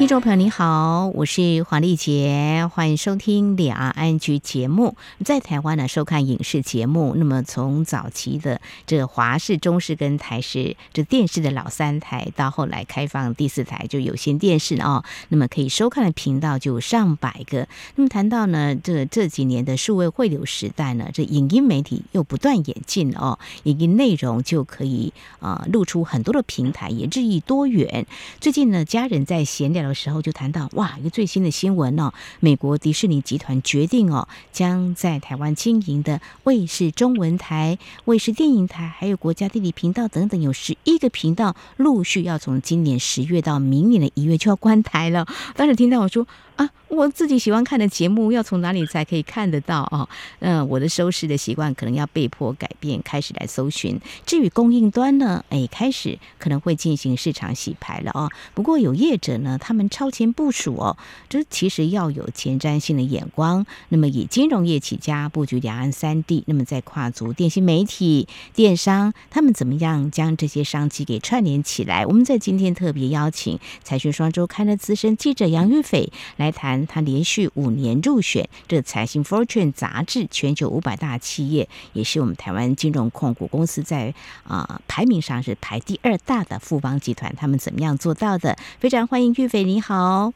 听众朋友，你好，我是黄丽杰，欢迎收听两岸 ING 节目。在台湾呢，收看影视节目，那么从早期的这华视、中视跟台视这电视的老三台，到后来开放第四台就有线电视哦，那么可以收看的频道就有上百个。那么谈到呢，这这几年的数位汇流时代呢，这影音媒体又不断演进哦，影音内容就可以啊、露出很多的平台，也日益多元。最近呢，家人在闲聊的时候就谈到哇，一个最新的新闻哦，美国迪士尼集团决定哦，将在台湾经营的卫视中文台、卫视电影台，还有国家地理频道等等，有十一个频道陆续要从今年十月到明年的一月就要关台了。当时听到我说。啊，我自己喜欢看的节目要从哪里才可以看得到啊？嗯、我的收视的习惯可能要被迫改变，开始来搜寻。至于供应端呢，哎，开始可能会进行市场洗牌了哦。不过有业者呢，他们超前部署哦，这其实要有前瞻性的眼光。那么以金融业起家，布局两岸三地，那么在跨足电信媒体、电商，他们怎么样将这些商机给串联起来？我们在今天特别邀请财讯双周刊的资深记者杨玉斐来。谈他连续五年入选这财新 Fortune 杂志全球五百大企业，也是我们台湾金融控股公司在啊、排名上是排第二大的富邦集团，他们怎么样做到的？非常欢迎玉斐，你好，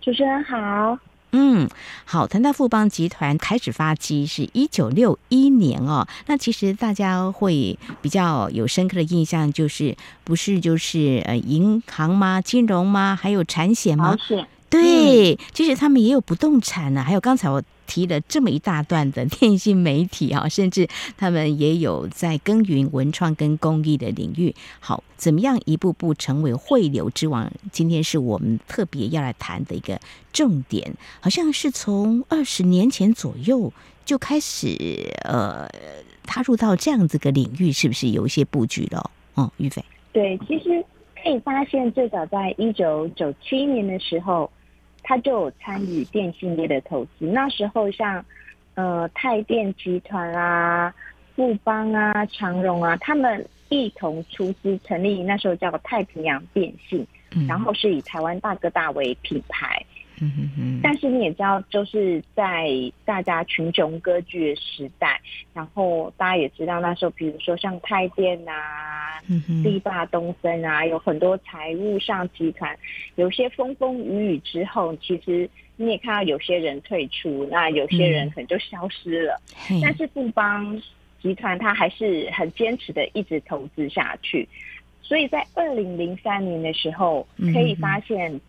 主持人好，嗯，好。谈到富邦集团开始发迹是一九六一年哦，那其实大家会比较有深刻的印象，就是不是就是呃银行吗？金融吗？还有产险吗？对，其实他们也有不动产呢、啊，还有刚才我提了这么一大段的电信媒体啊，甚至他们也有在耕耘文创跟公益的领域。好，怎么样一步步成为汇流之王？今天是我们特别要来谈的一个重点，好像是从二十年前左右就开始呃踏入到这样子个领域，是不是有一些布局了？哦，玉飞，对，其实可以发现，最早在一九九七年的时候。他就有参与电信业的投资，那时候像，呃，泰电集团啊、富邦啊、长荣啊，他们一同出资成立，那时候叫太平洋电信，然后是以台湾大哥大为品牌。但是你也知道，就是在大家群雄割据的时代，然后大家也知道那时候，比如说像泰电啊、力霸东森啊，有很多财务上集团有些风风雨雨之后，其实你也看到有些人退出，那有些人可能就消失了。嗯、但是富邦集团它还是很坚持的一直投资下去，所以在二零零三年的时候，可以发现。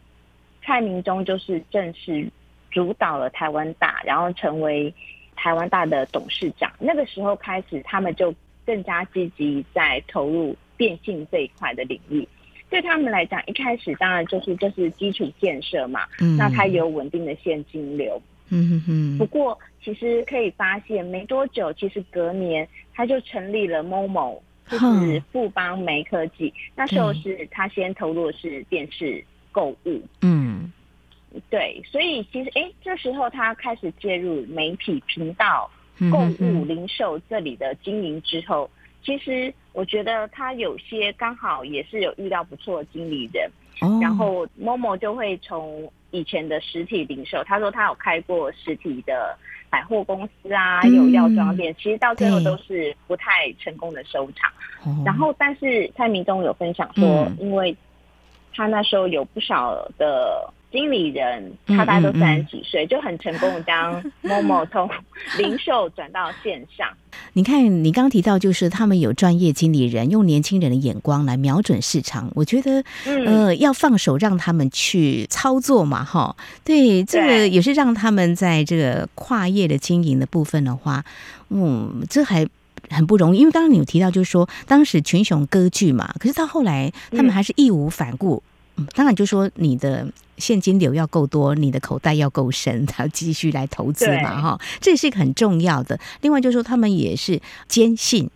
蔡明忠就是正式主导了台湾大，然后成为台湾大的董事长。那个时候开始，他们就更加积极在投入电信这一块的领域。对他们来讲，一开始当然就是就是基础建设嘛，嗯，那它有稳定的现金流。嗯哼哼。不过，其实可以发现，没多久，其实隔年他就成立了 MOMO，就是富邦媒科技。那时候是他先投入的是电视。购物，嗯，对，所以其实，哎，这时候他开始介入媒体频道、购物、零售这里的经营之后，其实我觉得他有些刚好也是有遇到不错的经理人，然后 Momo 就会从以前的实体零售，他说他有开过实体的百货公司啊，有药妆店，其实到最后都是不太成功的收场。然后，但是蔡明忠有分享说，因为他那时候有不少的经理人，他大概都三十几岁，就很成功的将 MOMO 从零售转到线上。你看，你刚提到就是他们有专业经理人，用年轻人的眼光来瞄准市场。我觉得，呃，要放手让他们去操作嘛，哈。对，这个也是让他们在这个跨业的经营的部分的话，嗯，这还。很不容易，因为刚刚你有提到，就是说当时群雄割据嘛，可是到后来他们还是义无反顾。嗯，当然就是说你的现金流要够多，你的口袋要够深，才 要继续来投资嘛，哈，这也是一个很重要的。另外就是说他们也是坚信，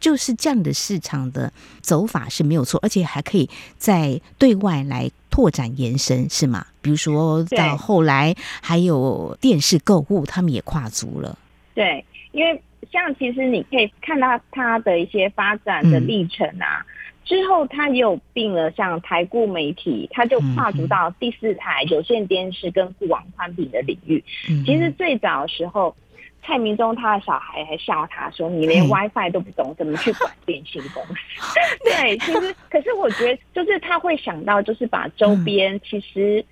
就是这样的市场的走法是没有错，而且还可以在对外来。拓展延伸，是吗？比如说到后来还有电视购物，他们也跨足了。对，因为像其实你可以看到它的一些发展的历程啊。嗯之后，他也有并了像台固媒体，他就跨足到第四台有线电视跟固网宽频的领域。嗯、其实最早的时候，蔡明忠他的小孩还笑他说：“ 你连 WiFi 都不懂，怎么去管电信公司？” 对，其实可是我觉得，就是他会想到，就是把周边其实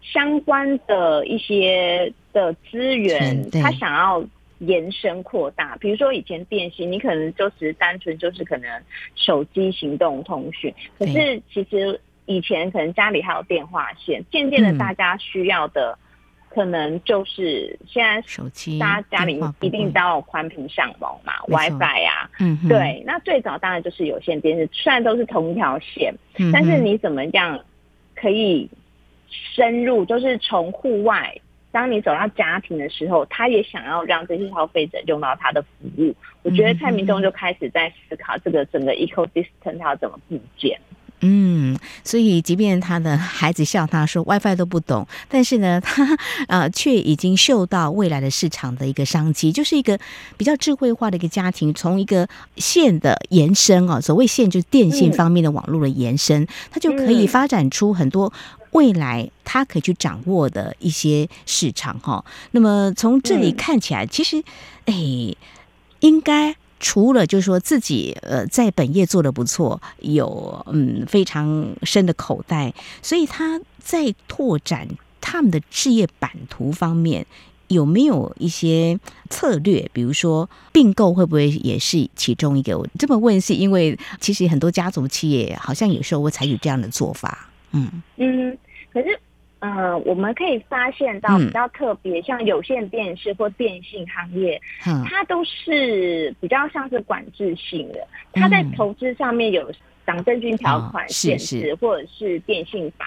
相关的一些的资源，他想要。延伸扩大，比如说以前电信，你可能就是单纯就是可能手机行动通讯，可是其实以前可能家里还有电话线，渐渐的大家需要的可能就是现在手机，大家家里一定都要宽频上网嘛，WiFi 啊，嗯，对，那最早当然就是有线电视，虽然都是同一条线，但是你怎么样可以深入，就是从户外。当你走到家庭的时候，他也想要让这些消费者用到他的服务。我觉得蔡明忠就开始在思考这个整个 ecosystem 他要怎么构建。嗯，所以即便他的孩子笑他说 WiFi 都不懂，但是呢，他呃却已经嗅到未来的市场的一个商机，就是一个比较智慧化的一个家庭，从一个线的延伸啊，所谓线就是电信方面的网络的延伸，它就可以发展出很多。未来他可以去掌握的一些市场哈，那么从这里看起来，其实哎，应该除了就是说自己呃在本业做得不错，有嗯非常深的口袋，所以他在拓展他们的事业版图方面有没有一些策略？比如说并购会不会也是其中一个？我这么问是因为其实很多家族企业好像有时候会采取这样的做法。嗯。嗯，可是，呃，我们可以发现到比较特别，嗯、像有线电视或电信行业，嗯、它都是比较像是管制性的，它在投资上面有党政军条款限制，嗯哦、是。是或者是电信法，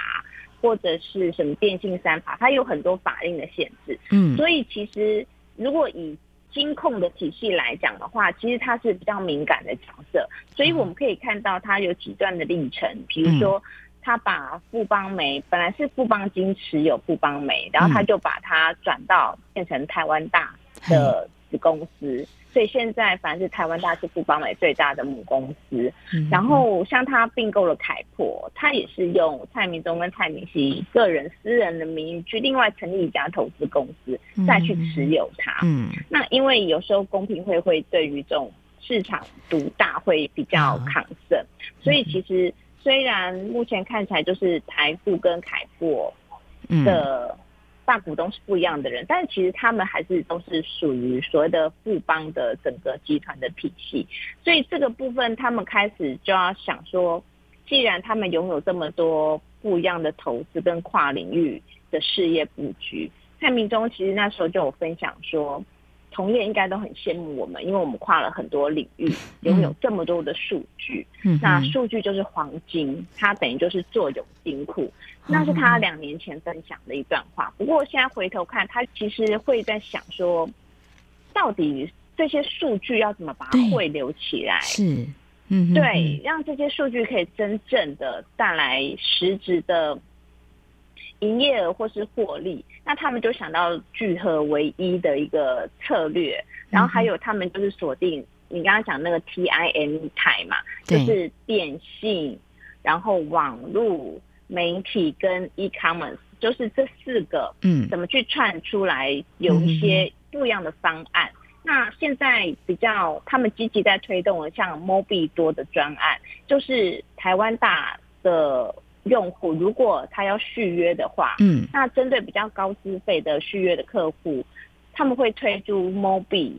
或者是什么电信三法，它有很多法令的限制。嗯，所以其实如果以金控的体系来讲的话，其实它是比较敏感的角色，所以我们可以看到它有几段的历程，比如说。他把富邦煤本来是富邦金持有富邦煤，然后他就把它转到变成台湾大的子公司，嗯、所以现在反正是台湾大是富邦煤最大的母公司。嗯、然后像他并购了凯擘，他也是用蔡明忠跟蔡明熙个人私人的名义去另外成立一家投资公司，再去持有它。嗯，那因为有时候公平会会对于这种市场独大会比较抗胜，嗯、所以其实。虽然目前看起来就是台富跟凯富的大股东是不一样的人，嗯、但是其实他们还是都是属于所谓的富邦的整个集团的体系，所以这个部分他们开始就要想说，既然他们拥有这么多不一样的投资跟跨领域的事业布局，蔡明忠其实那时候就有分享说。同业应该都很羡慕我们，因为我们跨了很多领域，拥有这么多的数据。嗯、那数据就是黄金，它等于就是坐拥金库。那是他两年前分享的一段话。不过现在回头看，他其实会在想说，到底这些数据要怎么把它汇流起来？是，嗯，对，让这些数据可以真正的带来实质的。营业额或是获利，那他们就想到聚合为一的一个策略，然后还有他们就是锁定你刚刚讲那个 T I M 台嘛，就是电信，然后网络媒体跟 e commerce，就是这四个，嗯，怎么去串出来有一些不一样的方案。那现在比较他们积极在推动的，像 Mobi 多的专案，就是台湾大的。用户如果他要续约的话，嗯，那针对比较高资费的续约的客户，他们会推出 Mobi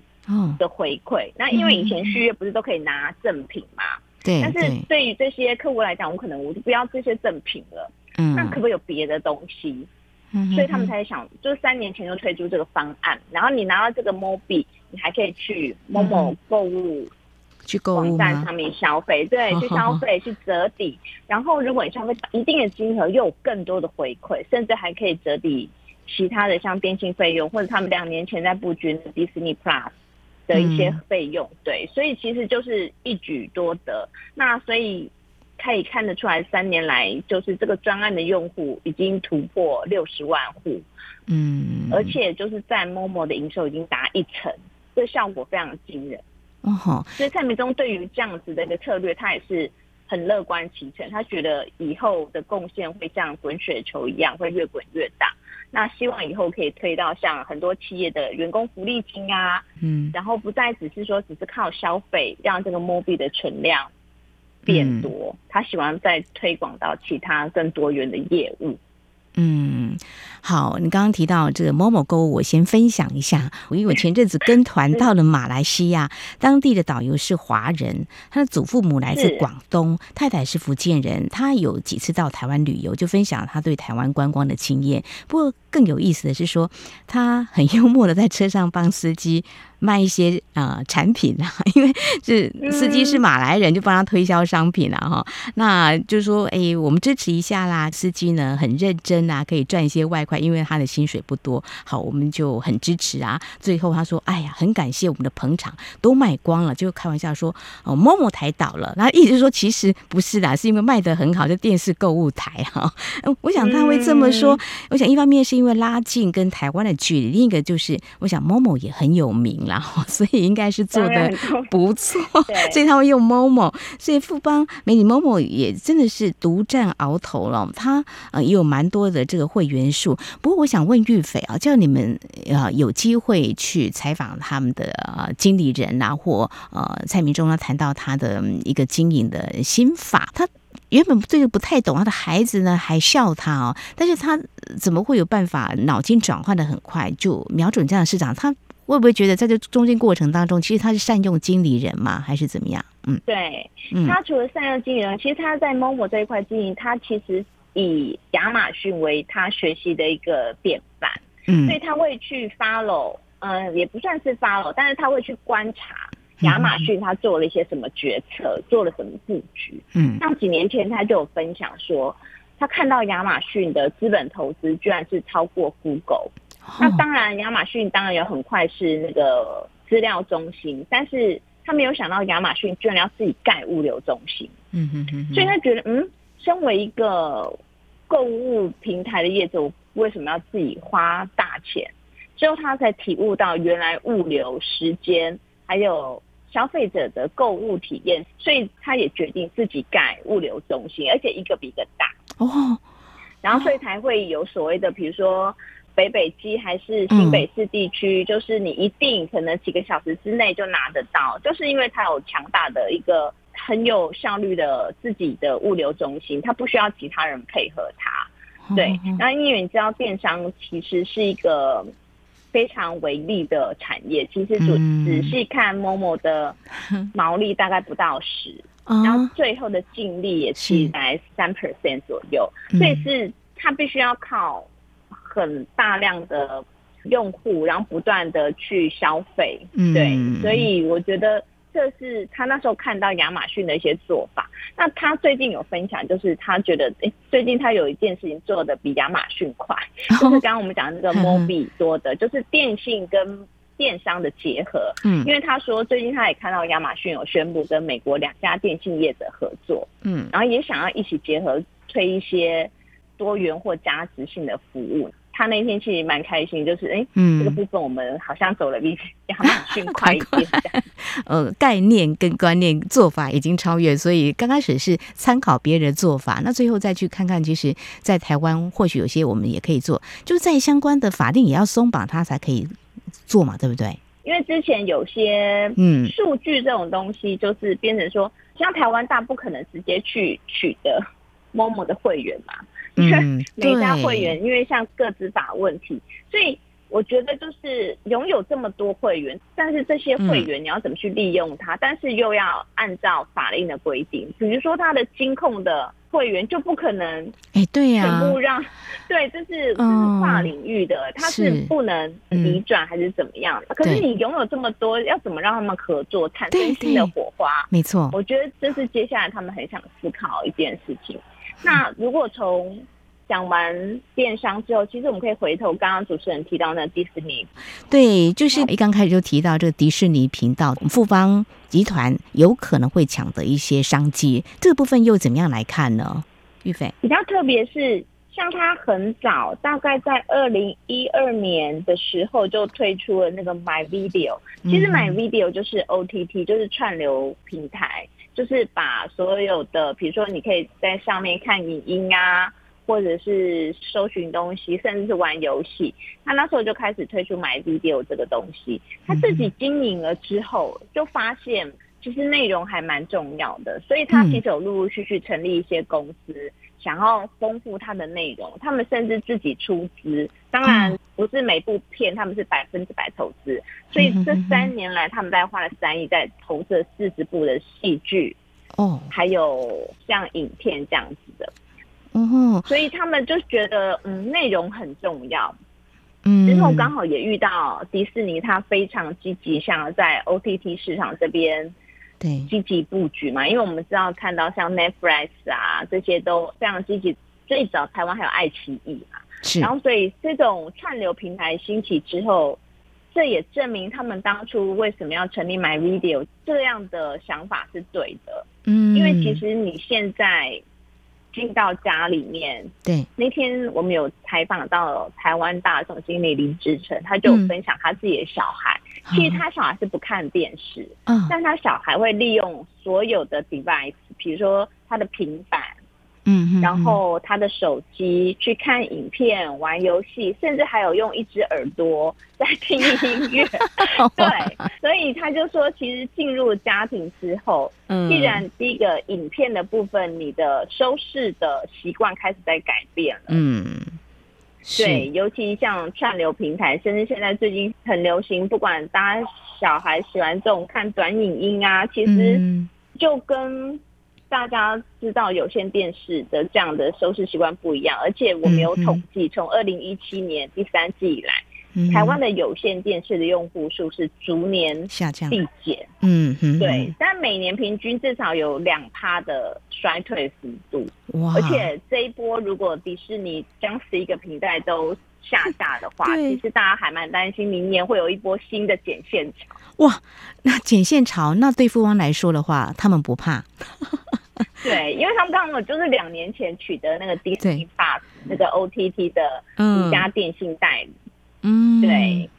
的回馈。哦、那因为以前续约不是都可以拿赠品嘛？对。但是对于这些客户来讲，我可能我就不要这些赠品了。嗯。那可不可以有别的东西？嗯。所以他们才想，就是三年前就推出这个方案。然后你拿到这个 Mobi，你还可以去某某购物。去网站上面消费，对，去消费去折抵，然后如果你消费一定的金额，又有更多的回馈，甚至还可以折抵其他的像电信费用，或者他们两年前在布局的 Disney Plus 的一些费用，对，所以其实就是一举多得。那所以可以看得出来，三年来就是这个专案的用户已经突破六十万户，嗯，而且就是在 Momo 的营收已经达一成，这效果非常惊人。哦，所以蔡明忠对于这样子的一个策略，他也是很乐观其成。他觉得以后的贡献会像滚雪球一样，会越滚越大。那希望以后可以推到像很多企业的员工福利金啊，嗯，然后不再只是说只是靠消费让这个 Mobi 的存量变多，他喜欢再推广到其他更多元的业务。嗯，好，你刚刚提到这个 Momo 购物，我先分享一下。我因为我前阵子跟团到了马来西亚，当地的导游是华人，他的祖父母来自广东，太太是福建人。他有几次到台湾旅游，就分享他对台湾观光的经验。不过更有意思的是说，他很幽默的在车上帮司机。卖一些啊、呃、产品啊，因为是司机是马来人，就帮他推销商品啊哈。那就是说，哎、欸，我们支持一下啦。司机呢很认真啊，可以赚一些外快，因为他的薪水不多。好，我们就很支持啊。最后他说：“哎呀，很感谢我们的捧场都卖光了。”就开玩笑说：“哦，Momo 台倒了。”然后意思说，其实不是啦，是因为卖得很好，就电视购物台哈。我想他会这么说。我想一方面是因为拉近跟台湾的距离，另一个就是我想 Momo 也很有名。然后，所以应该是做的不错，所以他会用 Momo，所以富邦美女某某也真的是独占鳌头了。他呃也有蛮多的这个会员数。不过我想问玉斐啊，叫你们呃有机会去采访他们的呃经理人啊，或呃蔡明忠呢谈到他的一个经营的心法，他原本这个不太懂，他的孩子呢还笑他哦，但是他怎么会有办法脑筋转换的很快，就瞄准这样的市场？他会不会觉得在这中间过程当中，其实他是善用经理人吗？还是怎么样？嗯，对，他除了善用经理人，其实他在 Momo 这一块经营，他其实以亚马逊为他学习的一个典范。嗯，所以他会去 follow，嗯、呃，也不算是 follow，但是他会去观察亚马逊他做了一些什么决策，嗯、做了什么布局。嗯，像几年前他就有分享说，他看到亚马逊的资本投资居然是超过 Google。那当然，亚马逊当然有很快是那个资料中心，但是他没有想到亚马逊居然要自己盖物流中心。嗯嗯嗯，所以他觉得，嗯，身为一个购物平台的业主，我为什么要自己花大钱？之后他才体悟到，原来物流时间还有消费者的购物体验，所以他也决定自己盖物流中心，而且一个比一个大。哦，然后所以才会有所谓的，比如说。北北基还是新北市地区，嗯，就是你一定可能几个小时之内就拿得到，就是因为它有强大的一个很有效率的自己的物流中心，它不需要其他人配合它。对，那因为你知道电商其实是一个非常微利的产业，其实仔仔细看 Momo 的毛利大概不到十，然后最后的净利也是在三 percent 左右，所以是它必须要靠。很大量的用户，然后不断的去消费，对，嗯，所以我觉得这是他那时候看到亚马逊的一些做法。那他最近有分享，就是他觉得，哎，最近他有一件事情做的比亚马逊快，就是刚刚我们讲的那个 Mobi 多的，就是电信跟电商的结合。嗯，因为他说最近他也看到亚马逊有宣布跟美国两家电信业者合作，嗯，然后也想要一起结合推一些多元或价值性的服务。他那天其实蛮开心，就是哎、欸，嗯，这个部分我们好像走了比亚马逊快一点。呃，概念跟观念做法已经超越，所以刚开始是参考别人的做法，那最后再去看看，其实，在台湾或许有些我们也可以做，就是在相关的法定也要松绑，它才可以做嘛，对不对？因为之前有些嗯数据这种东西，就是变成说，像台湾大不可能直接去取得 Momo 的会员嘛。因 为每家会员，因为像个资法问题，所以我觉得就是拥有这么多会员，但是这些会员你要怎么去利用它？但是又要按照法令的规定，比如说他的金控的会员就不可能，哎，对呀，全部让，对，这是跨领域的，它是不能移转还是怎么样？可是你拥有这么多，要怎么让他们合作，产生新的火花？没错，我觉得这是接下来他们很想思考一件事情。那如果从讲完电商之后，其实我们可以回头刚刚主持人提到那迪士尼，对，就是一刚开始就提到这个迪士尼频道，富邦集团有可能会抢得一些商机，这个部分又怎么样来看呢？玉飞比较特别是，像他很早，大概在二零一二年的时候就推出了那个 My Video，其实 My Video 就是 OTT，就是串流平台，就是把所有的，比如说你可以在上面看影音啊。或者是搜寻东西，甚至是玩游戏，他那时候就开始推出 My Video 这个东西。他自己经营了之后，就发现其实内容还蛮重要的，所以他其实有陆陆续续成立一些公司，想要丰富他的内容。他们甚至自己出资，当然不是每部片他们是百分之百投资，所以这三年来他们大概花了三亿在投这四十部的戏剧，哦，还有像影片这样子的。嗯哼，所以他们就觉得，嗯，内容很重要。嗯，之后刚好也遇到迪士尼，他非常积极，想要在 OTT 市场这边对积极布局嘛。因为我们知道看到像 Netflix 啊这些都非常积极，最早台湾还有爱奇艺嘛。是，然后所以这种串流平台兴起之后，这也证明他们当初为什么要成立 My Video 这样的想法是对的。嗯，因为其实你现在。进到家里面，对，那天我们有采访到台湾大总经理林志成，他就分享他自己的小孩，嗯、其实他小孩是不看电视，嗯，但他小孩会利用所有的 device，比如说他的平板。嗯，然后他的手机去看影片、玩游戏，甚至还有用一只耳朵在听音乐。对，所以他就说，其实进入家庭之后，嗯，既然第一个影片的部分，你的收视的习惯开始在改变了。嗯，对，尤其像串流平台，甚至现在最近很流行，不管大家小孩喜欢这种看短影音啊，其实就跟。大家知道有线电视的这样的收视习惯不一样，而且我没有统计，从二零一七年第三季以来，嗯、台湾的有线电视的用户数是逐年下降递减。嗯嗯，对，但每年平均至少有两趴的衰退幅度。哇！而且这一波如果迪士尼将十一个平台都下架的话，其实大家还蛮担心明年会有一波新的剪线潮。哇，那剪线潮，那对富翁来说的话，他们不怕。对，因为他们刚好就是两年前取得那个 Disney Plus 那个 OTT 的一家电信代理，嗯，对，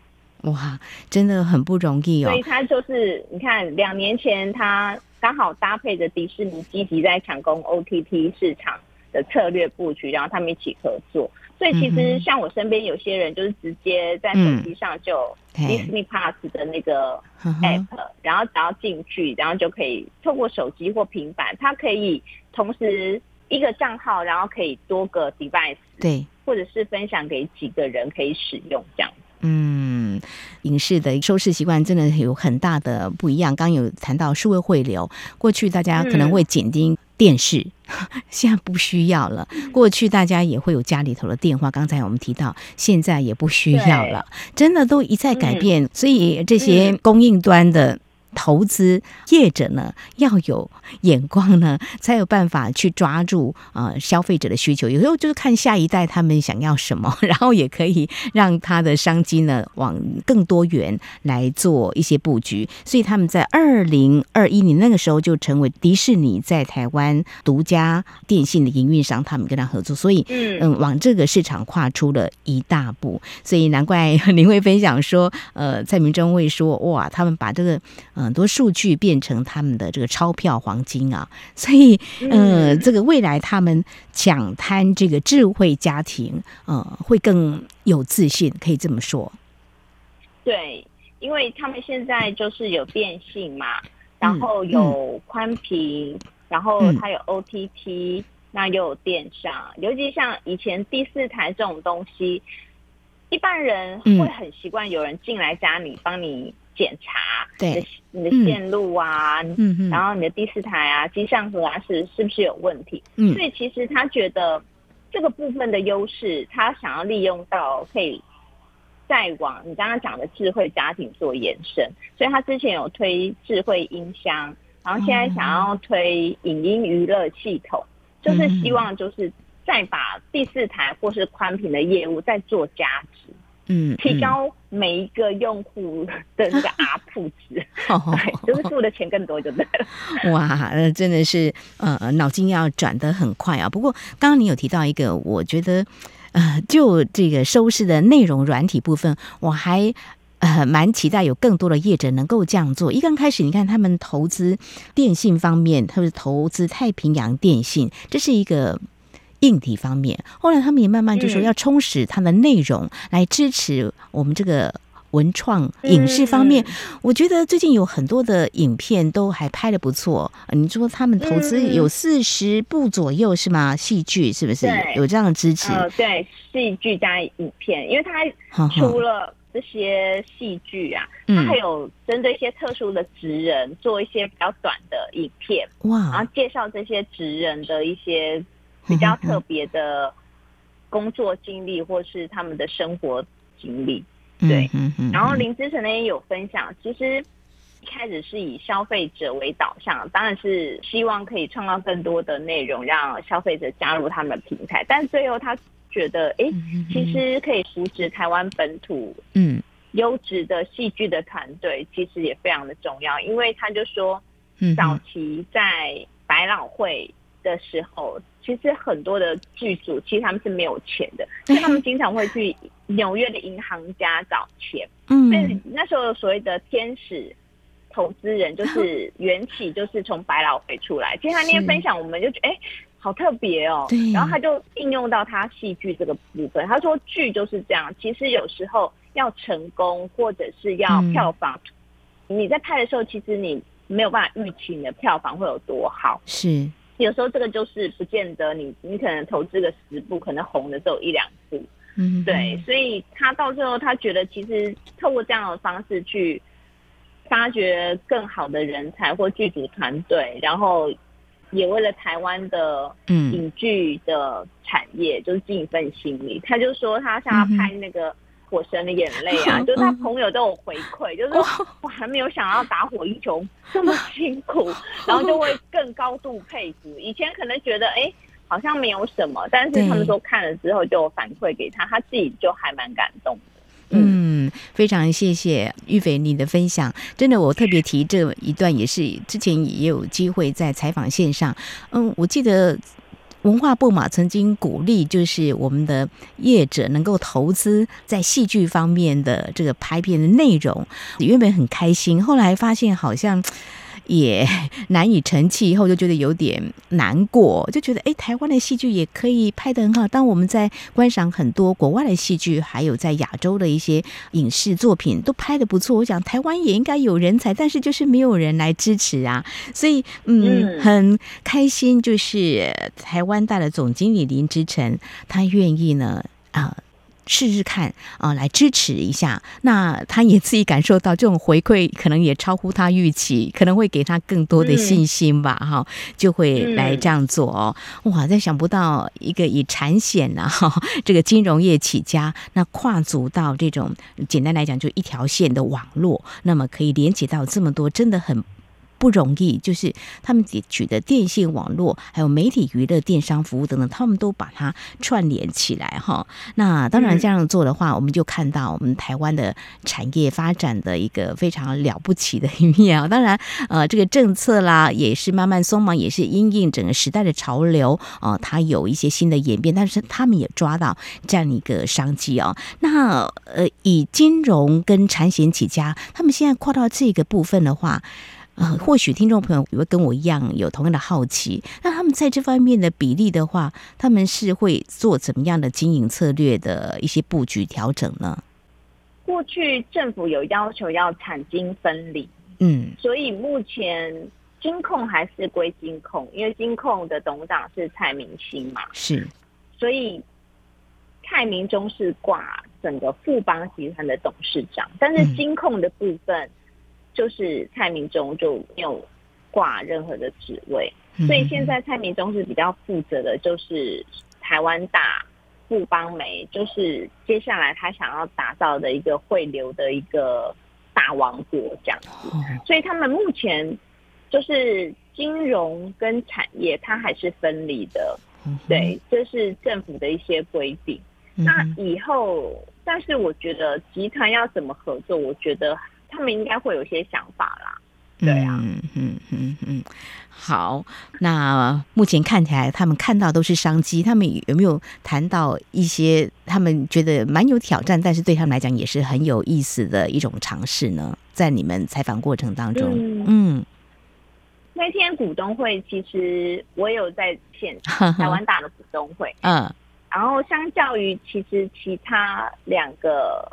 哇，真的很不容易哦。所以他就是你看，两年前他刚好搭配着迪士尼积极在抢攻 OTT 市场的策略布局，然后他们一起合作。所以其实像我身边有些人就是直接在手机上就 Disney Plus 的那个 App，然后只要进去，然后就可以透过手机或平板，它可以同时一个账号，然后可以多个 device，对，或者是分享给几个人可以使用这样。嗯，影视的收视习惯真的有很大的不一样。刚刚有谈到数位汇流，过去大家可能会紧盯电视，现在不需要了。过去大家也会有家里头的电话，刚才我们提到，现在也不需要了，真的都一再改变。所以这些供应端的。投资业者呢，要有眼光呢，才有办法去抓住呃消费者的需求。有时候就是看下一代他们想要什么，然后也可以让他的商机呢往更多元来做一些布局。所以他们在二零二一年那个时候就成为迪士尼在台湾独家电信的营运商，他们跟他合作，所以嗯往这个市场跨出了一大步。所以难怪 您会分享说，呃，蔡明忠会说哇，他们把这个。很多数据变成他们的这个钞票黄金啊，所以呃，这个未来他们抢滩这个智慧家庭，呃，会更有自信，可以这么说。对，因为他们现在就是有电信嘛，然后有宽频，然后它有 OTT，那又有电商，尤其像以前第四台这种东西，一般人会很习惯有人进来家里帮你。检查你的你的线路啊，嗯、然后你的第四台啊、机上盒啊是是不是有问题？嗯，所以其实他觉得这个部分的优势，他想要利用到可以再往你刚刚讲的智慧家庭做延伸。所以他之前有推智慧音箱，然后现在想要推影音娱乐系统，就是希望就是再把第四台或是宽屏的业务再做加值，嗯，提高每一个用户的那个 ARPU 值，对，就是付的钱更多就对了。哇，呃，真的是呃，脑筋要转得很快啊。不过刚刚你有提到一个，我觉得呃，就这个收视的内容软体部分，我还。呃，蛮期待有更多的业者能够这样做。一刚开始，你看他们投资电信方面，特别是投资太平洋电信，这是一个硬体方面。后来他们也慢慢就说要充实它的内容，来支持我们这个文创影视方面。我觉得最近有很多的影片都还拍的不错。你说他们投资有四十部左右是吗？戏剧是不是有这样的支持？呃，对，戏剧加影片，因为它除了。这些戏剧啊，它还有针对一些特殊的职人、嗯、做一些比较短的影片，哇，然后介绍这些职人的一些比较特别的工作经历，或是他们的生活经历。对。然后林之晨呢也有分享，其实一开始是以消费者为导向，当然是希望可以创造更多的内容，让消费者加入他们的平台，但最后他。觉得哎，其实可以扶持台湾本土嗯优质的戏剧的团队，其实也非常的重要。因为他就说，早期在百老汇的时候，其实很多的剧组其实他们是没有钱的，所以他们经常会去纽约的银行家找钱。嗯，所以那时候所谓的天使投资人，就是缘起，就是从百老汇出来。其实他那天分享，我们就觉得哎。好特别哦，然后他就应用到他戏剧这个部分。他说剧就是这样，其实有时候要成功或者是要票房，嗯、你在拍的时候，其实你没有办法预期你的票房会有多好。是，有时候这个就是不见得你你可能投资个十部，可能红的只有一两部。嗯，对，所以他到最后他觉得，其实透过这样的方式去发掘更好的人才或剧组团队，然后。也为了台湾的影剧的产业，嗯、就是尽一份心力。他就说他想要拍那个《火神的眼泪》啊，嗯、就是他朋友都有回馈，嗯、就是说我还没有想到打火英雄这么辛苦，然后就会更高度佩服。以前可能觉得哎、欸，好像没有什么，但是他们说看了之后就反馈给他，他自己就还蛮感动的。嗯，非常谢谢玉斐你的分享，真的，我特别提这一段也是之前也有机会在采访线上，嗯，我记得文化部嘛曾经鼓励，就是我们的业者能够投资在戏剧方面的这个拍片的内容，原本很开心，后来发现好像。也难以成器，以后就觉得有点难过，就觉得哎，台湾的戏剧也可以拍得很好。当我们在观赏很多国外的戏剧，还有在亚洲的一些影视作品都拍得不错，我想台湾也应该有人才，但是就是没有人来支持啊。所以嗯，很开心，就是台湾大的总经理林之晨，他愿意呢啊。试试看啊，来支持一下。那他也自己感受到这种回馈，可能也超乎他预期，可能会给他更多的信心吧。哈、嗯，就会来这样做哦。哇，再想不到一个以产险啊，这个金融业起家，那跨足到这种简单来讲就一条线的网络，那么可以连接到这么多，真的很。不容易，就是他们举的电信网络，还有媒体娱乐、电商服务等等，他们都把它串联起来哈。那当然这样做的话，嗯、我们就看到我们台湾的产业发展的一个非常了不起的一面啊。当然，呃，这个政策啦也是慢慢松绑，也是因应整个时代的潮流啊、呃，它有一些新的演变，但是他们也抓到这样一个商机哦。那呃，以金融跟产险起家，他们现在跨到这个部分的话。呃，或许听众朋友也会跟我一样有同样的好奇。那他们在这方面的比例的话，他们是会做怎么样的经营策略的一些布局调整呢？过去政府有要求要产金分离，嗯，所以目前金控还是归金控，因为金控的董事长是蔡明兴嘛，是，所以蔡明忠是挂整个富邦集团的董事长，但是金控的部分。嗯就是蔡明忠就没有挂任何的职位，所以现在蔡明忠是比较负责的，就是台湾大富邦媒，就是接下来他想要打造的一个汇流的一个大王国这样子。所以他们目前就是金融跟产业，它还是分离的。嗯、对，这是政府的一些规定。嗯、那以后，但是我觉得集团要怎么合作，我觉得他们应该会有一些想法啦。对啊，嗯嗯嗯嗯，好。那目前看起来，他们看到都是商机。他们有没有谈到一些他们觉得蛮有挑战，但是对他们来讲也是很有意思的一种尝试呢？在你们采访过程当中，嗯，嗯那天股东会其实我有在现场，台湾大的股东会，嗯，然后相较于其实其他两个。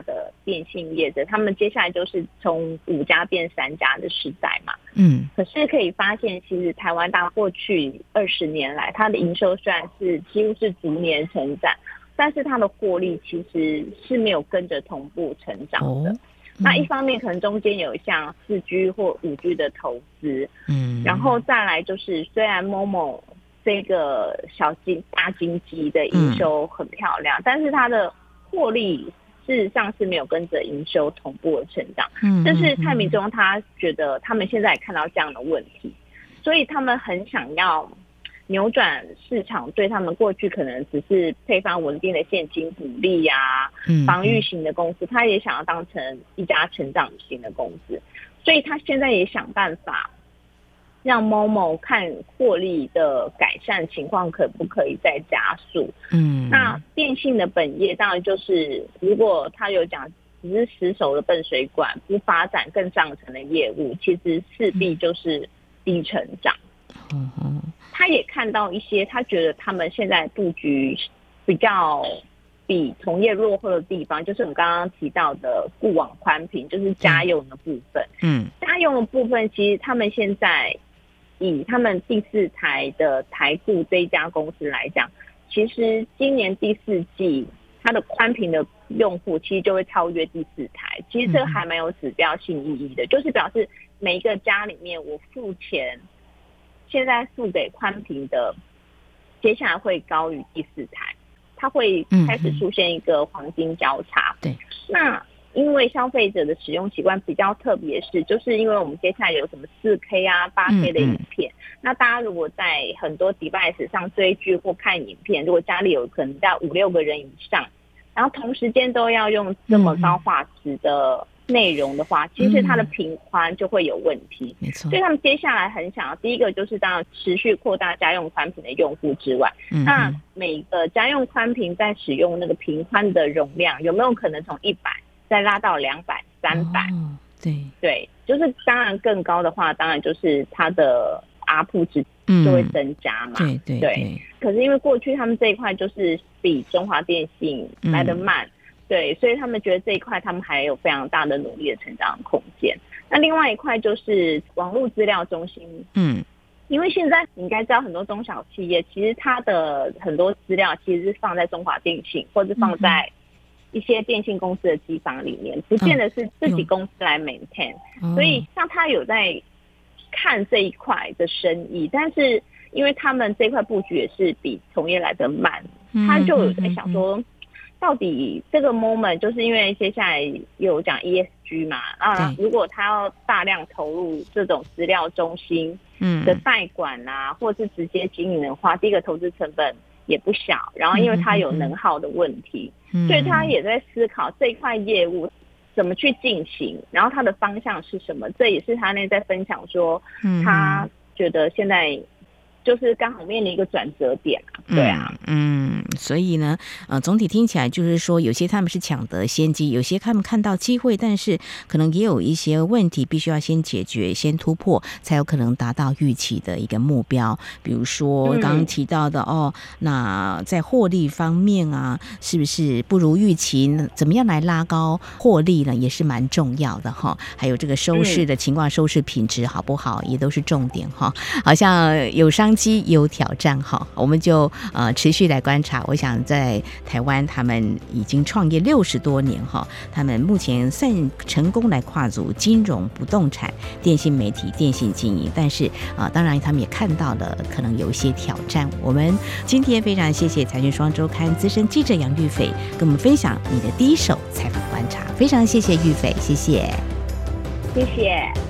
大的电信业者，他们接下来就是从五家变三家的时代嘛。嗯，可是可以发现，其实台湾大过去二十年来，它的营收虽然是几乎是逐年成长，但是它的获利其实是没有跟着同步成长的。那一方面，可能中间有像四 G 或五 G 的投资，嗯，然后再来就是，虽然 MOMO 这个小金大金鸡的营收很漂亮，嗯、但是它的获利。事实上是没有跟着营收同步的成长，嗯，但是蔡明忠他觉得他们现在也看到这样的问题，所以他们很想要扭转市场对他们过去可能只是配发稳定的现金股利呀，防御型的公司，他也想要当成一家成长型的公司，所以他现在也想办法。让 MOMO 看获利的改善情况可不可以再加速？嗯，那电信的本业当然就是，如果他有讲只是死守的笨水管，不发展更上层的业务，其实势必就是低成长。嗯嗯，他也看到一些，他觉得他们现在布局比较比同业落后的地方，就是我们刚刚提到的固网宽频，就是家用的部分。嗯，家用的部分其实他们现在。以他们第四台的台固这一家公司来讲，其实今年第四季它的宽频的用户其实就会超越第四台，其实这还蛮有指标性意义的，就是表示每一个家里面我付钱，现在付给宽频的，接下来会高于第四台，它会开始出现一个黄金交叉。对，那。因为消费者的使用习惯比较特别，是就是因为我们接下来有什么四 K 啊、八 K 的影片，嗯嗯，那大家如果在很多 device 上追剧或看影片，如果家里有可能在五六个人以上，然后同时间都要用这么高画质的内容的话，其实它的频宽就会有问题。没错，所以他们接下来很想要，第一个就是当然持续扩大家用宽频的用户之外，那每个家用宽频在使用那个频宽的容量有没有可能从一百？再拉到两百、三百，对对，就是当然更高的话，当然就是它的 ARPU 值就会增加嘛。嗯、对对。可是因为过去他们这一块就是比中华电信来得慢，嗯，对，所以他们觉得这一块他们还有非常大的努力的成长空间。那另外一块就是网络资料中心，嗯，因为现在你应该知道很多中小企业其实它的很多资料其实是放在中华电信或者放在、嗯。一些电信公司的机房里面，不见得是自己公司来 maintain，嗯，所以像他有在看这一块的生意，但是因为他们这块布局也是比从业来的慢，他就有在想说，到底这个 moment 就是因为接下来有讲 ESG 嘛，啊，如果他要大量投入这种资料中心的代管啊，或是直接经营的话，第一个投资成本也不小，然后因为他有能耗的问题。所以他也在思考这一块业务怎么去进行，然后他的方向是什么？这也是他那在分享说，他觉得现在。就是刚好面临一个转折点，对啊，嗯，所以呢，呃，总体听起来就是说，有些他们是抢得先机，有些他们看到机会，但是可能也有一些问题必须要先解决、先突破，才有可能达到预期的一个目标。比如说刚刚提到的、嗯、哦，那在获利方面啊，是不是不如预期？怎么样来拉高获利呢？也是蛮重要的哈。还有这个收视的情况，收视品质好不好，也都是重点哈。好像有商。机有挑战哈，我们就呃持续来观察。我想在台湾，他们已经创业六十多年哈，他们目前算成功来跨足金融、不动产、电信媒体、电信经营。但是啊、当然他们也看到了可能有一些挑战。我们今天非常谢谢财讯双周刊资深记者杨玉斐跟我们分享你的第一手采访观察，非常谢谢玉斐，谢谢，谢谢。